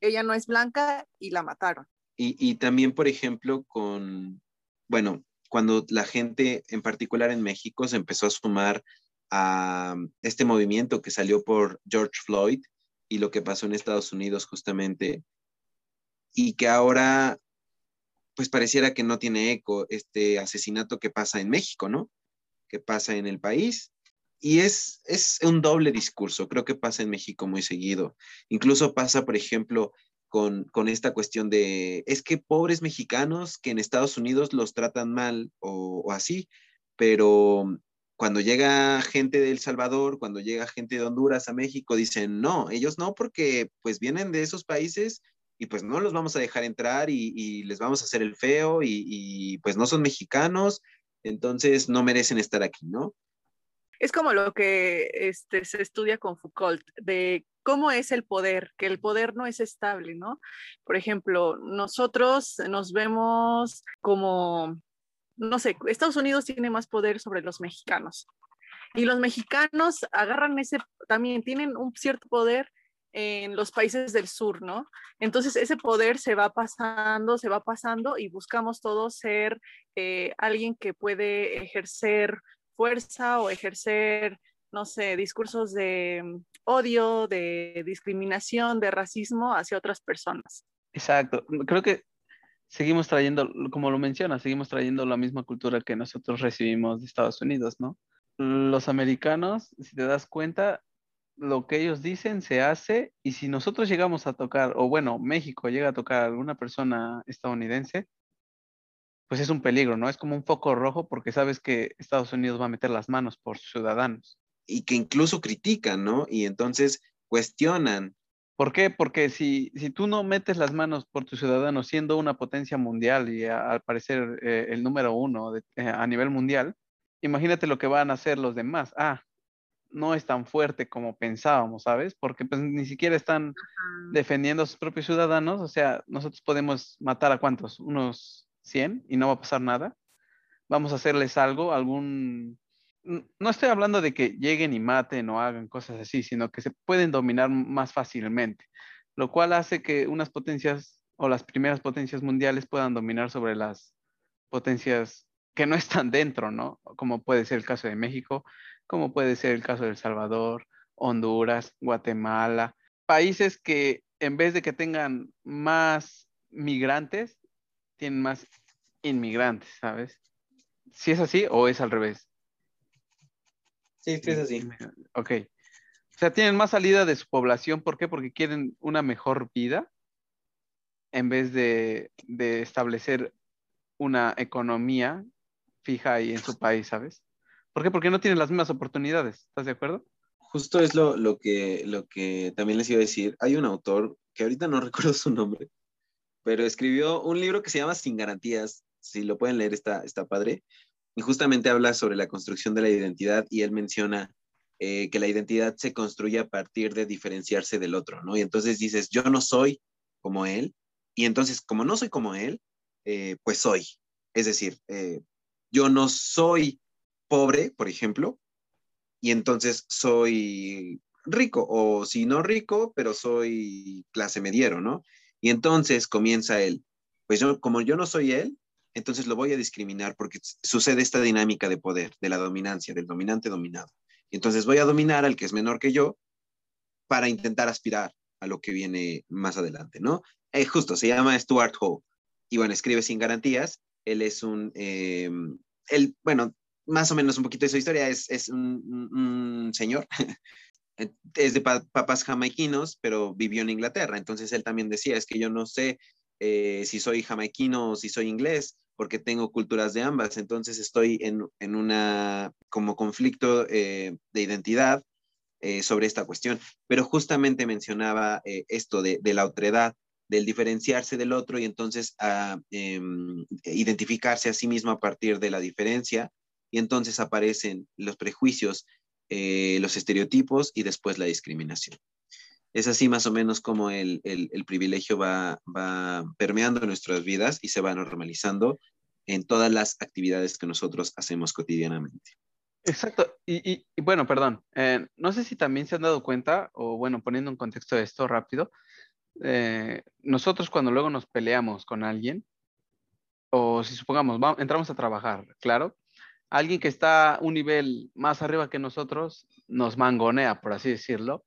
Ella no es blanca y la mataron. Y, también, por ejemplo, con, bueno, cuando la gente, en particular en México, se empezó a sumar a este movimiento que salió por George Floyd y lo que pasó en Estados Unidos justamente, y que ahora pues pareciera que no tiene eco este asesinato que pasa en México, ¿no? Que pasa en el país. Y es, es un doble discurso, creo que pasa en México muy seguido. Incluso pasa, por ejemplo, con, con, esta cuestión de, es que pobres mexicanos que en Estados Unidos los tratan mal o, o así, pero cuando llega gente de El Salvador, cuando llega gente de Honduras a México, dicen, no, ellos no, porque pues vienen de esos países y pues no los vamos a dejar entrar y, les vamos a hacer el feo y, pues no son mexicanos, entonces no merecen estar aquí, ¿no? Es como lo que este, se estudia con Foucault, de cómo es el poder, que el poder no es estable, ¿no? Por ejemplo, nosotros nos vemos como, no sé, Estados Unidos tiene más poder sobre los mexicanos. Y los mexicanos agarran ese, también tienen un cierto poder en los países del sur, ¿no? Entonces ese poder se va pasando, se va pasando y buscamos todos ser eh, alguien que puede ejercer fuerza o ejercer, no sé, discursos de mm, odio, de discriminación, de racismo hacia otras personas. Exacto. Creo que seguimos trayendo, como lo menciona, seguimos trayendo la misma cultura que nosotros recibimos de Estados Unidos, ¿no? Los americanos, si te das cuenta, lo que ellos dicen se hace y si nosotros llegamos a tocar, o bueno, México llega a tocar a alguna persona estadounidense, pues es un peligro, ¿no? Es como un foco rojo porque sabes que Estados Unidos va a meter las manos por sus ciudadanos. Y que incluso critican, ¿no? Y entonces cuestionan. ¿Por qué? Porque si, si tú no metes las manos por tus ciudadanos siendo una potencia mundial y al parecer eh, el número uno eh, a nivel mundial, imagínate lo que van a hacer los demás. Ah, no es tan fuerte como pensábamos, ¿sabes? Porque pues ni siquiera están defendiendo a sus propios ciudadanos, o sea, nosotros podemos matar a cuántos, unos 100 y no va a pasar nada. Vamos a hacerles algo, algún... No estoy hablando de que lleguen y maten o hagan cosas así, sino que se pueden dominar más fácilmente, lo cual hace que unas potencias o las primeras potencias mundiales puedan dominar sobre las potencias que no están dentro, ¿no? Como puede ser el caso de México, como puede ser el caso de El Salvador, Honduras, Guatemala, países que en vez de que tengan más migrantes, tienen más inmigrantes, ¿sabes? Si es así o es al revés. Sí, es así. Ok. O sea, tienen más salida de su población. ¿Por qué? Porque quieren una mejor vida en vez de, de establecer una economía fija ahí en su país, ¿sabes? ¿Por qué? Porque no tienen las mismas oportunidades. ¿Estás de acuerdo? Justo es lo, lo, que, lo que también les iba a decir. Hay un autor que ahorita no recuerdo su nombre, pero escribió un libro que se llama Sin Garantías. Si lo pueden leer, está, está padre. Y justamente habla sobre la construcción de la identidad y él menciona eh, que la identidad se construye a partir de diferenciarse del otro, ¿no? Y entonces dices, yo no soy como él, y entonces como no soy como él, eh, pues soy. Es decir, eh, yo no soy pobre, por ejemplo, y entonces soy rico, o si no rico, pero soy clase mediero, ¿no? Y entonces comienza él, pues yo, como yo no soy él, entonces lo voy a discriminar porque sucede esta dinámica de poder, de la dominancia, del dominante dominado. Y entonces voy a dominar al que es menor que yo para intentar aspirar a lo que viene más adelante, ¿no? Eh, justo, se llama Stuart Hall. Y bueno, escribe sin garantías. Él es un, eh, él, bueno, más o menos un poquito de su historia, es, es un, señor, es de papás jamaiquinos, pero vivió en Inglaterra, entonces él también decía, es que yo no sé eh, si soy jamaiquino o si soy inglés, porque tengo culturas de ambas, entonces estoy en, en una como conflicto eh, de identidad eh, sobre esta cuestión, pero justamente mencionaba esto de, de la otredad, del diferenciarse del otro y entonces a, ah, em, identificarse a sí mismo a partir de la diferencia. Y entonces aparecen los prejuicios, eh, los estereotipos y después la discriminación. Es así más o menos como el, privilegio va, va permeando nuestras vidas y se va normalizando en todas las actividades que nosotros hacemos cotidianamente. Exacto. Y, bueno, perdón, eh, no sé si también se han dado cuenta, o bueno, poniendo un contexto de esto rápido, eh, nosotros cuando luego nos peleamos con alguien, o si supongamos, entramos a trabajar, claro, alguien que está un nivel más arriba que nosotros nos mangonea, por así decirlo,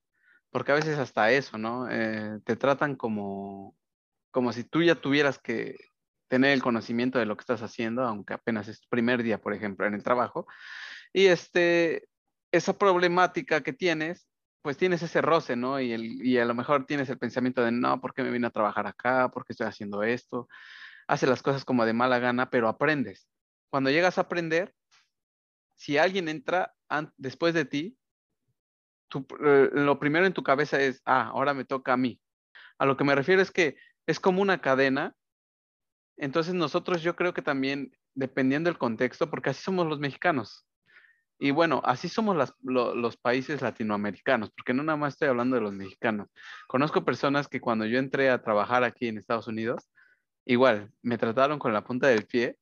porque a veces hasta eso, ¿no? Eh, te tratan como, como si tú ya tuvieras que tener el conocimiento de lo que estás haciendo, aunque apenas es tu primer día, por ejemplo, en el trabajo. Y este, esa problemática que tienes, pues tienes ese roce, ¿no? Y, el, y a lo mejor tienes el pensamiento de, no, ¿por qué me vine a trabajar acá? ¿Por qué estoy haciendo esto? Hace las cosas como de mala gana, pero aprendes. Cuando llegas a aprender, si alguien entra después de ti, eh, lo primero en tu cabeza es, ah, ahora me toca a mí. A lo que me refiero es que es como una cadena. Entonces nosotros yo creo que también, dependiendo del contexto, porque así somos los mexicanos, Y bueno, así somos los países latinoamericanos, porque no nada más estoy hablando de los mexicanos. Conozco personas que cuando yo entré a trabajar aquí en Estados Unidos, igual me trataron con la punta del pie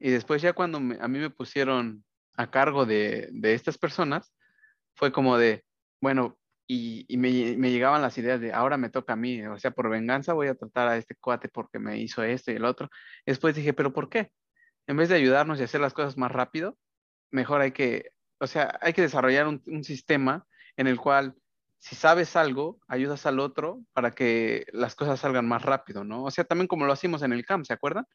y después ya cuando a mí me pusieron a cargo de, estas personas, fue como de, bueno, y, me, me, llegaban las ideas de ahora me toca a mí, o sea, por venganza voy a tratar a este cuate porque me hizo esto y el otro. Después dije, pero ¿por qué? En vez de ayudarnos y hacer las cosas más rápido, mejor hay que, o sea, hay que desarrollar un, un sistema en el cual si sabes algo, ayudas al otro para que las cosas salgan más rápido, ¿no? O sea, también como lo hacemos en el camp, ¿se acuerdan?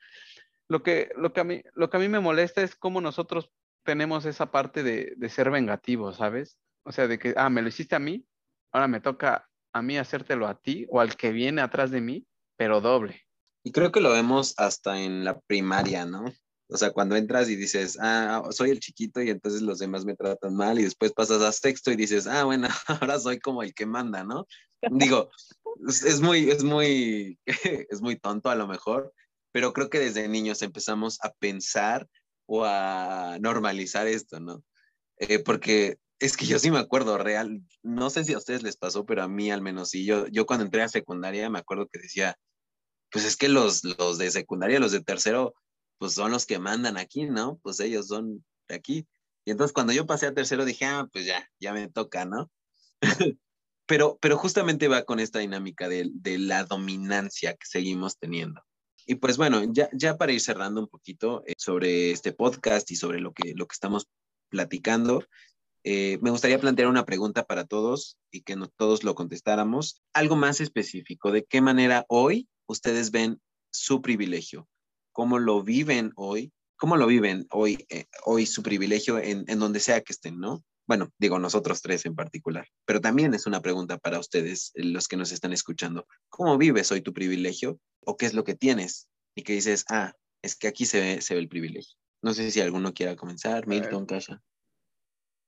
Lo que, lo que, a, mí, lo que a mí me molesta es cómo nosotros tenemos esa parte de, ser vengativos, ¿sabes? O sea, de que, ah, me lo hiciste a mí, ahora me toca a mí hacértelo a ti o al que viene atrás de mí, pero doble. Y creo que lo vemos hasta en la primaria, ¿no? O sea, cuando entras y dices, ah, soy el chiquito y entonces los demás me tratan mal y después pasas a sexto y dices, ah, bueno, ahora soy como el que manda, ¿no? Digo, es muy, es muy, es muy tonto a lo mejor, pero creo que desde niños empezamos a pensar o a normalizar esto, ¿no? Eh, porque es que yo sí me acuerdo, real, no sé si a ustedes les pasó, pero a mí al menos sí, yo, yo cuando entré a secundaria me acuerdo que decía, pues es que los, los de secundaria, los de tercero, pues son los que mandan aquí, ¿no? Pues ellos son de aquí. Y entonces cuando yo pasé a tercero dije, ah, pues ya, ya me toca, ¿no? pero, pero justamente va con esta dinámica de, de la dominancia que seguimos teniendo. Y pues bueno, ya, ya para ir cerrando un poquito eh, sobre este podcast y sobre lo que, lo que estamos platicando, eh, me gustaría plantear una pregunta para todos y que todos lo contestáramos. Algo más específico, ¿de qué manera hoy ustedes ven su privilegio? ¿Cómo lo viven hoy? ¿Cómo lo viven hoy, eh, hoy su privilegio en, en donde sea que estén, no? Bueno, digo nosotros tres en particular, pero también es una pregunta para ustedes, eh, los que nos están escuchando. ¿Cómo vives hoy tu privilegio o qué es lo que tienes? Y que dices, ah, es que aquí se ve, se ve el privilegio. No sé si alguno quiera comenzar, Milton, Kasha.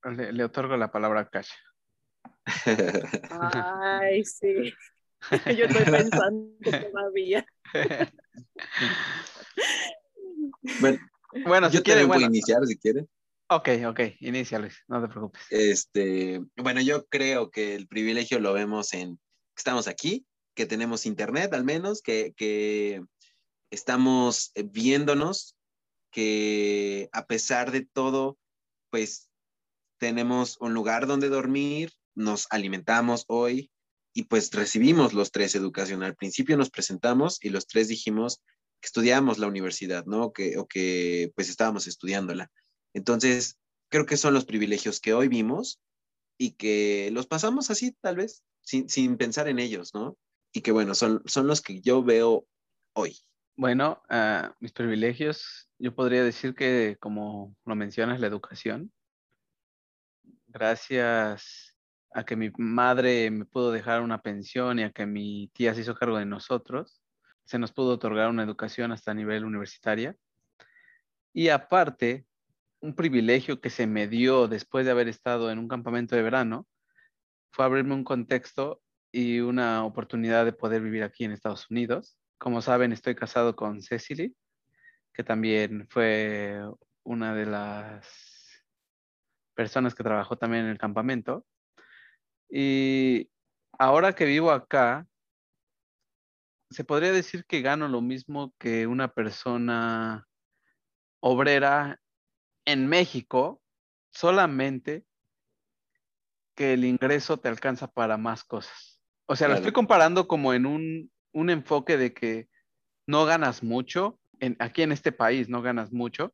Le, otorgo la palabra a Kasha. Ay, sí. Yo estoy pensando todavía. bueno, bueno, yo quiero iniciar si quieres. Ok, ok, inicia Luis, no te preocupes. Este, bueno, yo creo que el privilegio lo vemos en que estamos aquí, que tenemos internet al menos, que, que estamos viéndonos, que a pesar de todo, pues tenemos un lugar donde dormir, nos alimentamos hoy y pues recibimos los tres educación. Al principio nos presentamos y los tres dijimos que estudiamos la universidad, ¿no? Que, o que pues estábamos estudiándola. Entonces, creo que son los privilegios que hoy vimos y que los pasamos así, tal vez, sin, pensar en ellos, ¿no? Y que bueno, son, son los que yo veo hoy. Bueno, ah, mis privilegios, yo podría decir que, como lo mencionas, la educación. Gracias a que mi madre me pudo dejar una pensión y a que mi tía se hizo cargo de nosotros, se nos pudo otorgar una educación hasta nivel universitaria. Y aparte, un privilegio que se me dio después de haber estado en un campamento de verano fue abrirme un contexto y una oportunidad de poder vivir aquí en Estados Unidos. Como saben, estoy casado con Cecily, que también fue una de las personas que trabajó también en el campamento. Y ahora que vivo acá, se podría decir que gano lo mismo que una persona obrera en México solamente que el ingreso te alcanza para más cosas. O sea, lo estoy comparando como en un, un, enfoque de que no ganas mucho, en, aquí en este país no ganas mucho.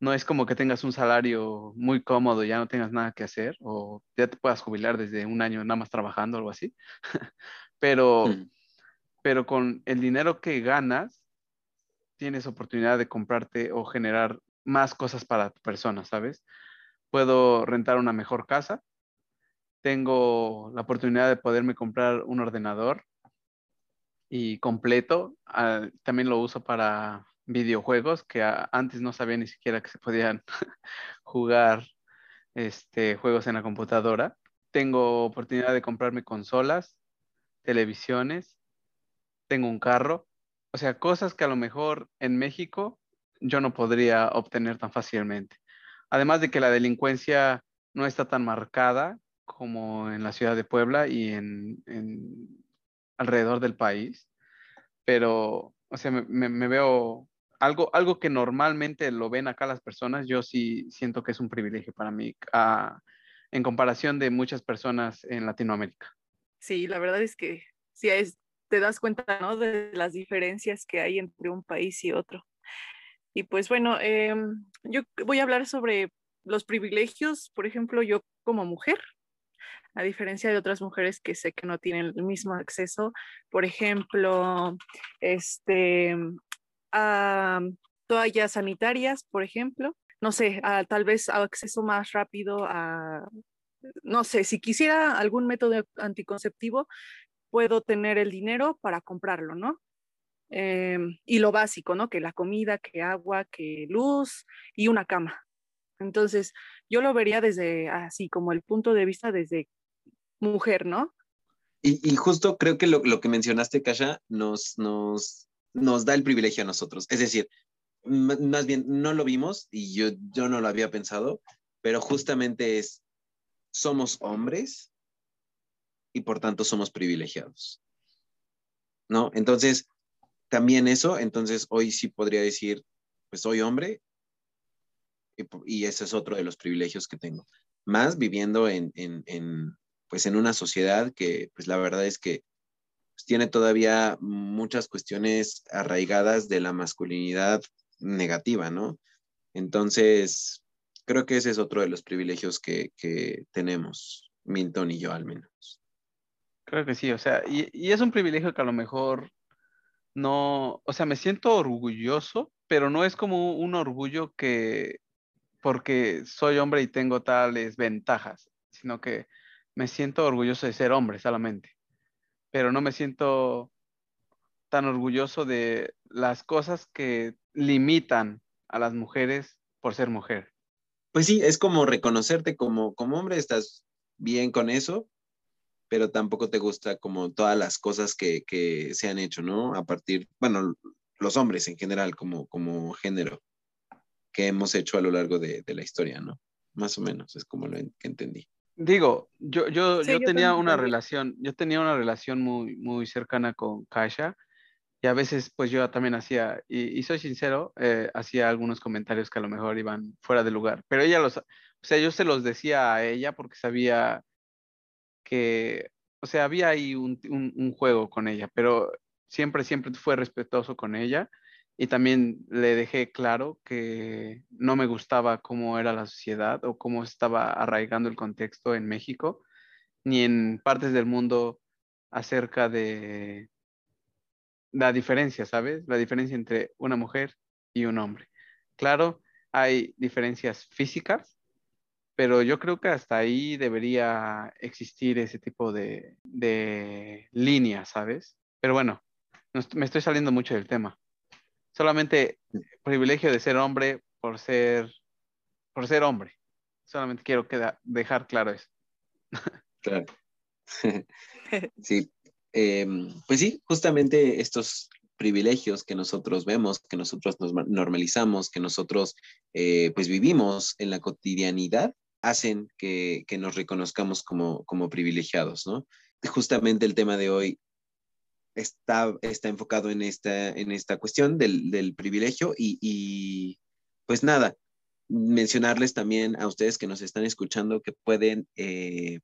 No es como que tengas un salario muy cómodo, ya no tengas nada que hacer, o ya te puedas jubilar desde un año nada más trabajando, o algo así. pero, hmm. pero con el dinero que ganas, tienes oportunidad de comprarte o generar más cosas para tu persona, ¿sabes? Puedo rentar una mejor casa, tengo la oportunidad de poderme comprar un ordenador y completo. Ah, también lo uso para videojuegos que antes no sabía ni siquiera que se podían jugar este, juegos en la computadora. Tengo oportunidad de comprarme consolas, televisiones, tengo un carro, o sea, cosas que a lo mejor en México yo no podría obtener tan fácilmente. Además de que la delincuencia no está tan marcada como en la ciudad de Puebla y en, alrededor del país. Pero, o sea, me, veo algo, algo que normalmente lo ven acá las personas, yo sí siento que es un privilegio para mí en comparación de muchas personas en Latinoamérica. Sí, la verdad es que sí te das cuenta, ¿no? De las diferencias que hay entre un país y otro. Y pues bueno, em, yo voy a hablar sobre los privilegios, por ejemplo, yo como mujer, a diferencia de otras mujeres que sé que no tienen el mismo acceso, por ejemplo, este, a toallas sanitarias, por ejemplo, no sé, tal vez acceso más rápido a, no sé, si quisiera algún método anticonceptivo, puedo tener el dinero para comprarlo, ¿no? Em, y lo básico, ¿no? Que la comida, que agua, que luz y una cama. Entonces, yo lo vería desde así, como el punto de vista desde mujer, ¿no? Y, justo creo que lo, que mencionaste, Kasha, nos, nos, nos da el privilegio a nosotros. Es decir, más bien no lo vimos y yo, yo no lo había pensado, pero justamente es, somos hombres y por tanto somos privilegiados. ¿No? Entonces, también eso, entonces hoy sí podría decir, pues soy hombre y, ese es otro de los privilegios que tengo. Más viviendo en, en, pues en una sociedad que, pues la verdad es que pues, tiene todavía muchas cuestiones arraigadas de la masculinidad negativa, ¿no? Entonces, creo que ese es otro de los privilegios que, que tenemos, Milton y yo al menos. Creo que sí, o sea, y, y, es un privilegio que a lo mejor no, o sea, me siento orgulloso, pero no es como un orgullo que porque soy hombre y tengo tales ventajas, sino que me siento orgulloso de ser hombre solamente, pero no me siento tan orgulloso de las cosas que limitan a las mujeres por ser mujer. Pues sí, es como reconocerte como, como hombre, estás bien con eso, pero tampoco te gusta como todas las cosas que, que se han hecho, ¿no? A partir, bueno, los hombres en general como, como género que hemos hecho a lo largo de, de la historia, ¿no? Más o menos, es como lo que entendí. Digo, yo, yo, yo, tenía una relación, yo tenía una relación muy, muy cercana con Kasha y a veces pues yo también hacía, y, soy sincero, eh, hacía algunos comentarios que a lo mejor iban fuera de lugar, pero ella los, o sea, yo se los decía a ella porque sabía que, o sea, había ahí un, un, juego con ella, pero siempre, siempre fue respetuoso con ella y también le dejé claro que no me gustaba cómo era la sociedad o cómo estaba arraigando el contexto en México, ni en partes del mundo acerca de la diferencia, ¿sabes? La diferencia entre una mujer y un hombre. Claro, hay diferencias físicas, pero yo creo que hasta ahí debería existir ese tipo de, de línea, ¿sabes? Pero bueno, me estoy saliendo mucho del tema. Solamente privilegio de ser hombre por ser, por ser hombre. Solamente quiero dejar claro eso. Claro. sí, Em, pues sí, justamente estos privilegios que nosotros vemos, que nosotros nos normalizamos, que nosotros eh, pues vivimos en la cotidianidad, hacen que, nos reconozcamos como, como privilegiados, ¿no? Justamente el tema de hoy está, está enfocado en esta, en esta cuestión del, privilegio y, y, pues nada, mencionarles también a ustedes que nos están escuchando que pueden eh,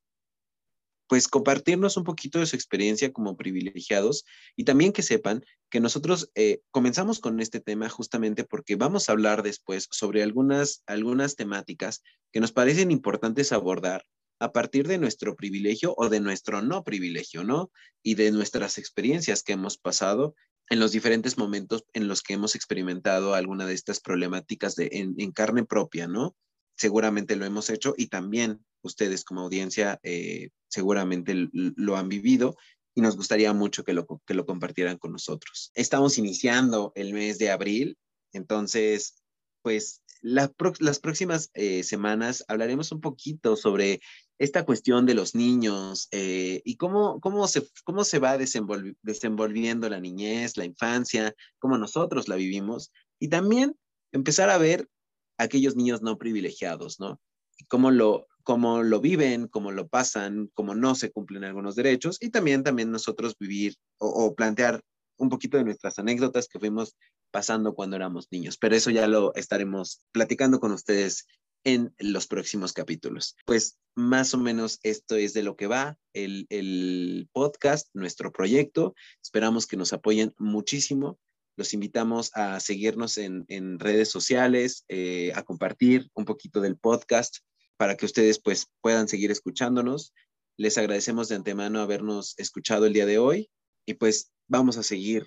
pues compartirnos un poquito de su experiencia como privilegiados y también que sepan que nosotros eh, comenzamos con este tema justamente porque vamos a hablar después sobre algunas, algunas temáticas que nos parecen importantes abordar a partir de nuestro privilegio o de nuestro no privilegio, ¿no? Y de nuestras experiencias que hemos pasado en los diferentes momentos en los que hemos experimentado alguna de estas problemáticas de, en carne propia, ¿no? Seguramente lo hemos hecho y también ustedes como audiencia eh, seguramente lo han vivido y nos gustaría mucho que lo, que lo compartieran con nosotros. Estamos iniciando el mes de abril, entonces, pues las próximas eh, semanas hablaremos un poquito sobre esta cuestión de los niños eh, y cómo, cómo, se, cómo se va desenvolviendo la niñez, la infancia, cómo nosotros la vivimos y también empezar a ver aquellos niños no privilegiados, ¿no? Cómo lo, cómo lo viven, cómo lo pasan, cómo no se cumplen algunos derechos y también, también nosotros vivir o, plantear un poquito de nuestras anécdotas que fuimos pasando cuando éramos niños. Pero eso ya lo estaremos platicando con ustedes en los próximos capítulos. Pues más o menos esto es de lo que va el, el podcast, nuestro proyecto. Esperamos que nos apoyen muchísimo. Los invitamos a seguirnos en, en redes sociales, eh, a compartir un poquito del podcast para que ustedes pues puedan seguir escuchándonos. Les agradecemos de antemano habernos escuchado el día de hoy y pues vamos a seguir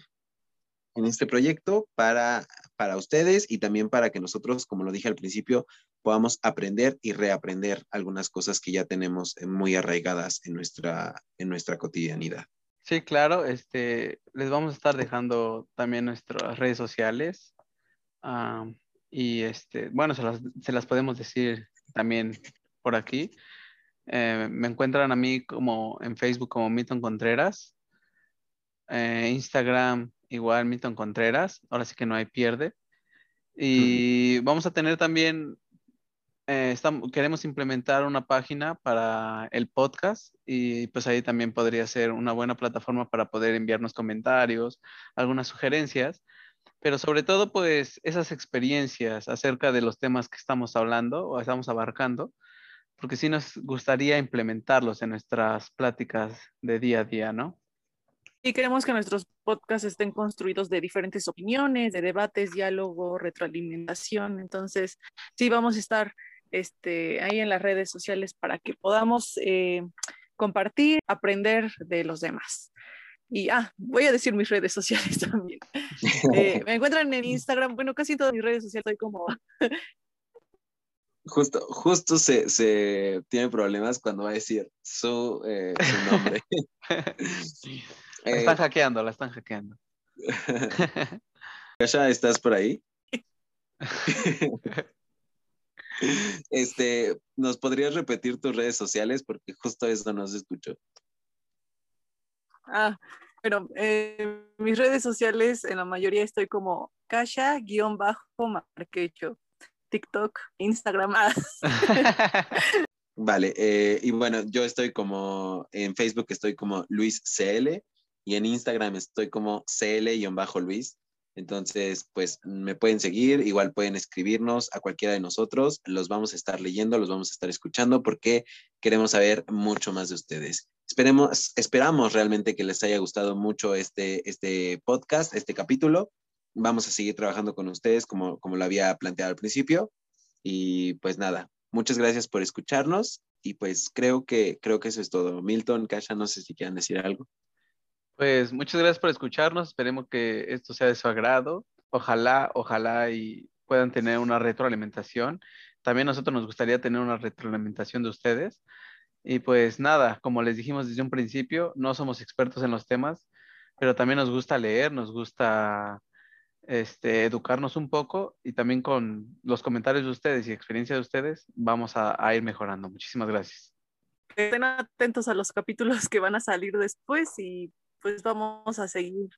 en este proyecto para, para ustedes y también para que nosotros, como lo dije al principio, podamos aprender y reaprender algunas cosas que ya tenemos muy arraigadas en nuestra, en nuestra cotidianidad. Sí, claro, este, les vamos a estar dejando también nuestras redes sociales ah, y este, bueno, se las, se las podemos decir también por aquí. Eh, me encuentran a mí como en Facebook como Milton Contreras. Eh, Instagram igual Milton Contreras. Ahora sí que no hay pierde. Y vamos a tener también, eh, estamos, queremos implementar una página para el podcast y pues ahí también podría ser una buena plataforma para poder enviarnos comentarios, algunas sugerencias pero sobre todo pues esas experiencias acerca de los temas que estamos hablando o estamos abarcando, porque sí nos gustaría implementarlos en nuestras pláticas de día a día, ¿no? Y queremos que nuestros podcasts estén construidos de diferentes opiniones, de debates, diálogo, retroalimentación. Entonces, sí, vamos a estar este, ahí en las redes sociales para que podamos eh, compartir, aprender de los demás. Y, ah, voy a decir mis redes sociales también. Eh, me encuentran en Instagram, bueno, casi todas mis redes sociales estoy como... justo, justo se, se, tiene problemas cuando va a decir su, eh, su nombre. la están eh, hackeando, la están hackeando. ¿Ya estás por ahí? este, ¿nos podrías repetir tus redes sociales? Porque justo eso no se escuchó. Ah, pero eh, mis redes sociales, en la mayoría estoy como Kasha-Marquecho. TikTok, Instagram. Ah. vale, eh, y bueno, yo estoy como en Facebook estoy como Luis CL y en Instagram estoy como CL-Luis. Entonces, pues me pueden seguir, igual pueden escribirnos a cualquiera de nosotros, los vamos a estar leyendo, los vamos a estar escuchando porque queremos saber mucho más de ustedes. Esperemos, esperamos realmente que les haya gustado mucho este, este podcast, este capítulo. Vamos a seguir trabajando con ustedes como, como lo había planteado al principio. Y pues nada, muchas gracias por escucharnos y pues creo que, creo que eso es todo. Milton, Kasha, no sé si quieran decir algo. Pues muchas gracias por escucharnos. Esperemos que esto sea de su agrado. Ojalá, ojalá y puedan tener una retroalimentación. También a nosotros nos gustaría tener una retroalimentación de ustedes. Y pues nada, como les dijimos desde un principio, no somos expertos en los temas, pero también nos gusta leer, nos gusta este, educarnos un poco y también con los comentarios de ustedes y experiencia de ustedes vamos a, a ir mejorando. Muchísimas gracias. Estén atentos a los capítulos que van a salir después y pues vamos a seguir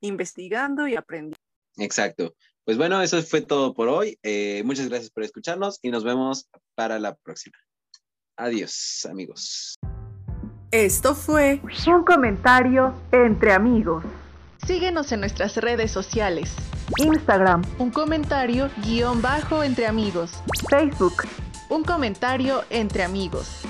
investigando y aprendiendo. Exacto. Pues bueno, eso fue todo por hoy. Eh, muchas gracias por escucharnos y nos vemos para la próxima. Adiós, amigos. Esto fue un comentario entre amigos. Síguenos en nuestras redes sociales. Instagram, un comentario guion bajo entre amigos. Facebook, un comentario entre amigos.